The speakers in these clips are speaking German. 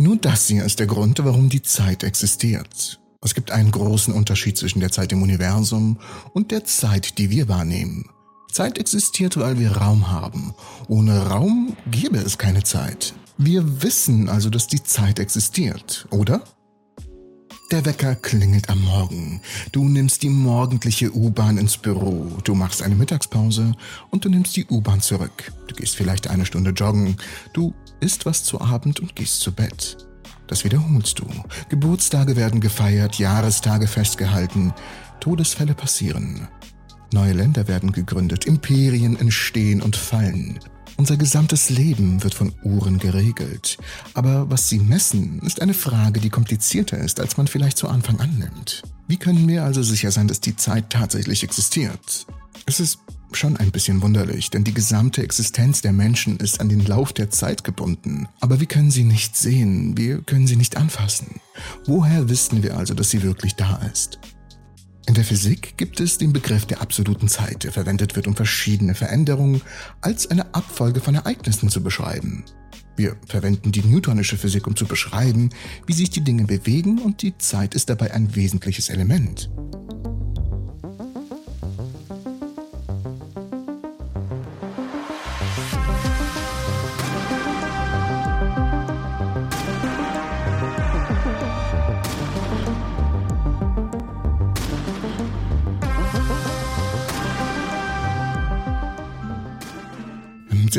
Nur das hier ist der Grund, warum die Zeit existiert. Es gibt einen großen Unterschied zwischen der Zeit im Universum und der Zeit, die wir wahrnehmen. Zeit existiert, weil wir Raum haben. Ohne Raum gäbe es keine Zeit. Wir wissen also, dass die Zeit existiert, oder? Der Wecker klingelt am Morgen. Du nimmst die morgendliche U-Bahn ins Büro. Du machst eine Mittagspause und du nimmst die U-Bahn zurück. Du gehst vielleicht eine Stunde joggen. Du isst was zu Abend und gehst zu Bett. Das wiederholst du. Geburtstage werden gefeiert, Jahrestage festgehalten, Todesfälle passieren. Neue Länder werden gegründet, Imperien entstehen und fallen. Unser gesamtes Leben wird von Uhren geregelt. Aber was sie messen, ist eine Frage, die komplizierter ist, als man vielleicht zu Anfang annimmt. Wie können wir also sicher sein, dass die Zeit tatsächlich existiert? Es ist schon ein bisschen wunderlich, denn die gesamte Existenz der Menschen ist an den Lauf der Zeit gebunden. Aber wir können sie nicht sehen, wir können sie nicht anfassen. Woher wissen wir also, dass sie wirklich da ist? In der Physik gibt es den Begriff der absoluten Zeit, der verwendet wird, um verschiedene Veränderungen als eine Abfolge von Ereignissen zu beschreiben. Wir verwenden die newtonische Physik, um zu beschreiben, wie sich die Dinge bewegen und die Zeit ist dabei ein wesentliches Element.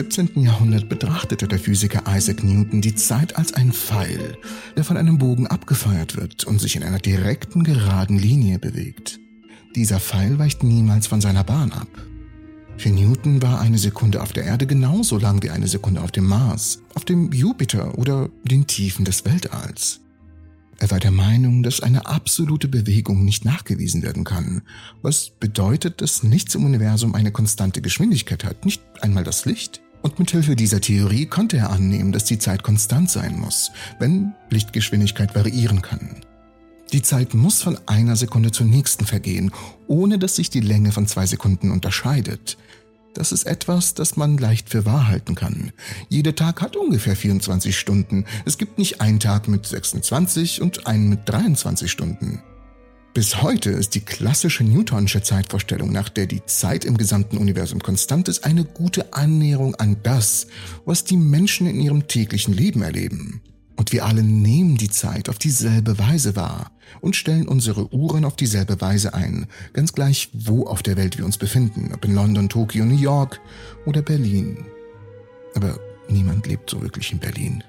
17. Jahrhundert betrachtete der Physiker Isaac Newton die Zeit als einen Pfeil, der von einem Bogen abgefeuert wird und sich in einer direkten, geraden Linie bewegt. Dieser Pfeil weicht niemals von seiner Bahn ab. Für Newton war eine Sekunde auf der Erde genauso lang wie eine Sekunde auf dem Mars, auf dem Jupiter oder den Tiefen des Weltalls. Er war der Meinung, dass eine absolute Bewegung nicht nachgewiesen werden kann, was bedeutet, dass nichts im Universum eine konstante Geschwindigkeit hat, nicht einmal das Licht. Und mithilfe dieser Theorie konnte er annehmen, dass die Zeit konstant sein muss, wenn Lichtgeschwindigkeit variieren kann. Die Zeit muss von einer Sekunde zur nächsten vergehen, ohne dass sich die Länge von zwei Sekunden unterscheidet. Das ist etwas, das man leicht für wahr halten kann. Jeder Tag hat ungefähr 24 Stunden. Es gibt nicht einen Tag mit 26 und einen mit 23 Stunden. Bis heute ist die klassische Newtonsche Zeitvorstellung, nach der die Zeit im gesamten Universum konstant ist, eine gute Annäherung an das, was die Menschen in ihrem täglichen Leben erleben. Und wir alle nehmen die Zeit auf dieselbe Weise wahr und stellen unsere Uhren auf dieselbe Weise ein, ganz gleich wo auf der Welt wir uns befinden, ob in London, Tokio, New York oder Berlin. Aber niemand lebt so wirklich in Berlin.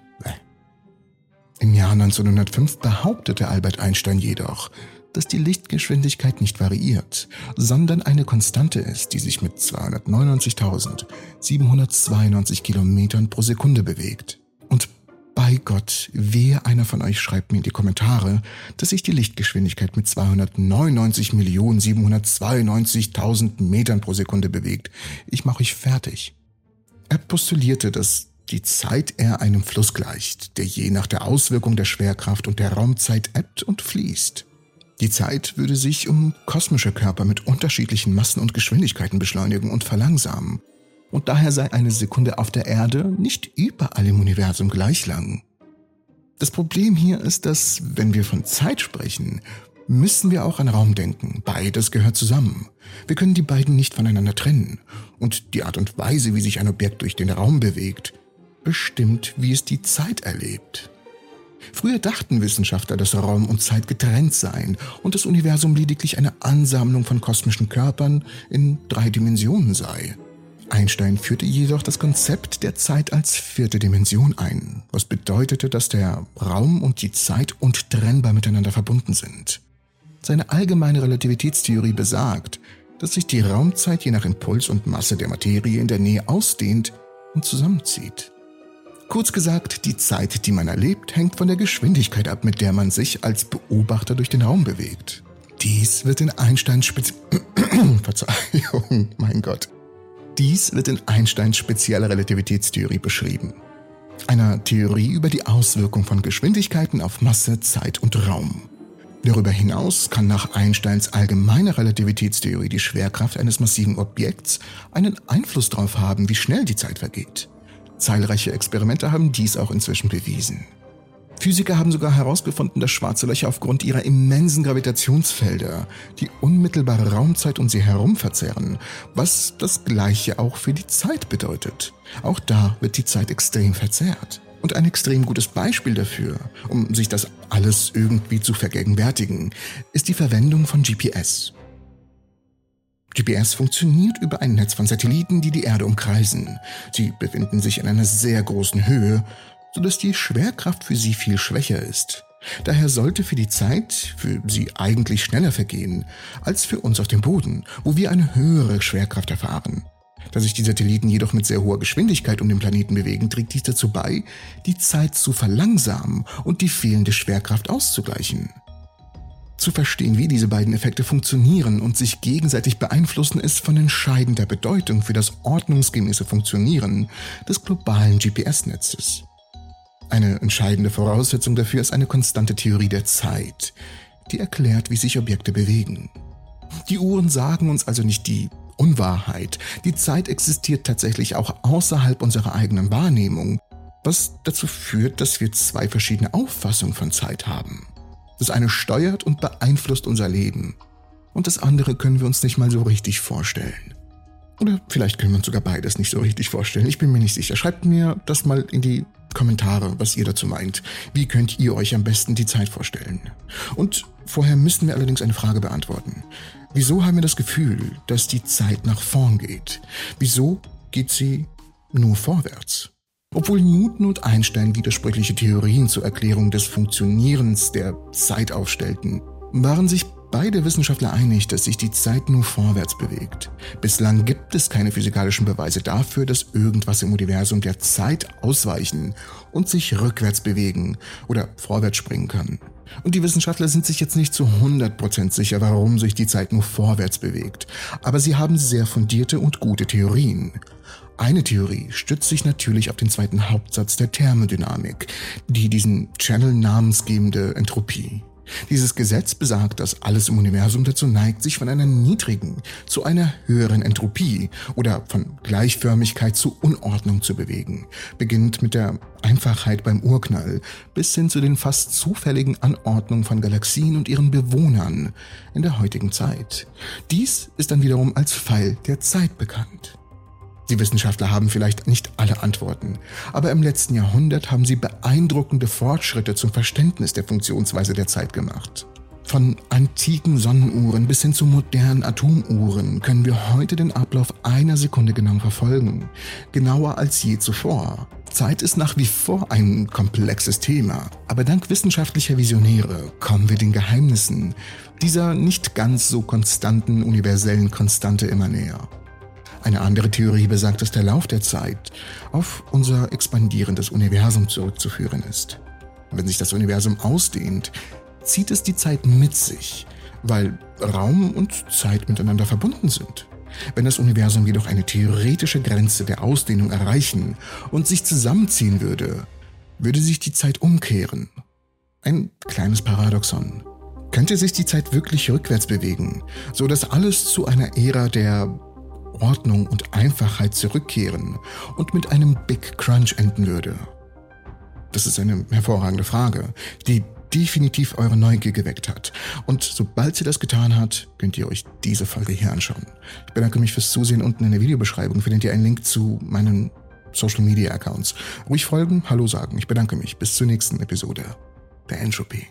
Im Jahr 1905 behauptete Albert Einstein jedoch, dass die Lichtgeschwindigkeit nicht variiert, sondern eine Konstante ist, die sich mit 299.792 Kilometern pro Sekunde bewegt. Und bei Gott, wer einer von euch schreibt mir in die Kommentare, dass sich die Lichtgeschwindigkeit mit 299.792.000 Metern pro Sekunde bewegt. Ich mache euch fertig. Er postulierte, dass die Zeit eher einem Fluss gleicht, der je nach der Auswirkung der Schwerkraft und der Raumzeit ebbt und fließt. Die Zeit würde sich um kosmische Körper mit unterschiedlichen Massen und Geschwindigkeiten beschleunigen und verlangsamen und daher sei eine Sekunde auf der Erde nicht überall im Universum gleich lang. Das Problem hier ist, dass, wenn wir von Zeit sprechen, müssen wir auch an Raum denken. Beides gehört zusammen. Wir können die beiden nicht voneinander trennen. Und die Art und Weise, wie sich ein Objekt durch den Raum bewegt, bestimmt, wie es die Zeit erlebt. Früher dachten Wissenschaftler, dass Raum und Zeit getrennt seien und das Universum lediglich eine Ansammlung von kosmischen Körpern in drei Dimensionen sei. Einstein führte jedoch das Konzept der Zeit als vierte Dimension ein, was bedeutete, dass der Raum und die Zeit untrennbar miteinander verbunden sind. Seine allgemeine Relativitätstheorie besagt, dass sich die Raumzeit je nach Impuls und Masse der Materie in der Nähe ausdehnt und zusammenzieht. Kurz gesagt, die Zeit, die man erlebt, hängt von der Geschwindigkeit ab, mit der man sich als Beobachter durch den Raum bewegt. Dies wird in Einsteins Verzeihung, mein Gott. Dies wird in Einsteins spezieller Relativitätstheorie beschrieben. Einer Theorie über die Auswirkung von Geschwindigkeiten auf Masse, Zeit und Raum. Darüber hinaus kann nach Einsteins allgemeiner Relativitätstheorie die Schwerkraft eines massiven Objekts einen Einfluss darauf haben, wie schnell die Zeit vergeht. Zahlreiche Experimente haben dies auch inzwischen bewiesen. Physiker haben sogar herausgefunden, dass schwarze Löcher aufgrund ihrer immensen Gravitationsfelder die unmittelbare Raumzeit um sie herum verzerren, was das gleiche auch für die Zeit bedeutet. Auch da wird die Zeit extrem verzerrt. Und ein extrem gutes Beispiel dafür, um sich das alles irgendwie zu vergegenwärtigen, ist die Verwendung von GPS. GPS funktioniert über ein Netz von Satelliten, die die Erde umkreisen. Sie befinden sich in einer sehr großen Höhe, sodass die Schwerkraft für sie viel schwächer ist. Daher sollte für die Zeit für sie eigentlich schneller vergehen als für uns auf dem Boden, wo wir eine höhere Schwerkraft erfahren. Da sich die Satelliten jedoch mit sehr hoher Geschwindigkeit um den Planeten bewegen, trägt dies dazu bei, die Zeit zu verlangsamen und die fehlende Schwerkraft auszugleichen. Zu verstehen, wie diese beiden Effekte funktionieren und sich gegenseitig beeinflussen, ist von entscheidender Bedeutung für das ordnungsgemäße Funktionieren des globalen GPS-Netzes. Eine entscheidende Voraussetzung dafür ist eine konstante Theorie der Zeit, die erklärt, wie sich Objekte bewegen. Die Uhren sagen uns also nicht die Unwahrheit. Die Zeit existiert tatsächlich auch außerhalb unserer eigenen Wahrnehmung, was dazu führt, dass wir zwei verschiedene Auffassungen von Zeit haben. Das eine steuert und beeinflusst unser Leben und das andere können wir uns nicht mal so richtig vorstellen. Oder vielleicht können wir uns sogar beides nicht so richtig vorstellen. Ich bin mir nicht sicher. Schreibt mir das mal in die Kommentare, was ihr dazu meint. Wie könnt ihr euch am besten die Zeit vorstellen? Und vorher müssten wir allerdings eine Frage beantworten. Wieso haben wir das Gefühl, dass die Zeit nach vorn geht? Wieso geht sie nur vorwärts? Obwohl Newton und Einstein widersprüchliche Theorien zur Erklärung des Funktionierens der Zeit aufstellten, waren sich beide Wissenschaftler einig, dass sich die Zeit nur vorwärts bewegt. Bislang gibt es keine physikalischen Beweise dafür, dass irgendwas im Universum der Zeit ausweichen und sich rückwärts bewegen oder vorwärts springen kann. Und die Wissenschaftler sind sich jetzt nicht zu 100% sicher, warum sich die Zeit nur vorwärts bewegt. Aber sie haben sehr fundierte und gute Theorien. Eine Theorie stützt sich natürlich auf den zweiten Hauptsatz der Thermodynamik, die diesen Channel namensgebende Entropie. Dieses Gesetz besagt, dass alles im Universum dazu neigt, sich von einer niedrigen zu einer höheren Entropie oder von Gleichförmigkeit zu Unordnung zu bewegen, beginnt mit der Einfachheit beim Urknall bis hin zu den fast zufälligen Anordnungen von Galaxien und ihren Bewohnern in der heutigen Zeit. Dies ist dann wiederum als Pfeil der Zeit bekannt. Die Wissenschaftler haben vielleicht nicht alle Antworten, aber im letzten Jahrhundert haben sie beeindruckende Fortschritte zum Verständnis der Funktionsweise der Zeit gemacht. Von antiken Sonnenuhren bis hin zu modernen Atomuhren können wir heute den Ablauf einer Sekunde genau verfolgen, genauer als je zuvor. Zeit ist nach wie vor ein komplexes Thema, aber dank wissenschaftlicher Visionäre kommen wir den Geheimnissen dieser nicht ganz so konstanten universellen Konstante immer näher. Eine andere Theorie besagt, dass der Lauf der Zeit auf unser expandierendes Universum zurückzuführen ist. Wenn sich das Universum ausdehnt, zieht es die Zeit mit sich, weil Raum und Zeit miteinander verbunden sind. Wenn das Universum jedoch eine theoretische Grenze der Ausdehnung erreichen und sich zusammenziehen würde, würde sich die Zeit umkehren. Ein kleines Paradoxon. Könnte sich die Zeit wirklich rückwärts bewegen, so dass alles zu einer Ära der Ordnung und Einfachheit zurückkehren und mit einem Big Crunch enden würde? Das ist eine hervorragende Frage, die definitiv eure Neugier geweckt hat. Und sobald sie das getan hat, könnt ihr euch diese Folge hier anschauen. Ich bedanke mich fürs Zusehen. Unten in der Videobeschreibung findet ihr einen Link zu meinen Social Media Accounts. Ruhig folgen, Hallo sagen. Ich bedanke mich. Bis zur nächsten Episode der Entropy.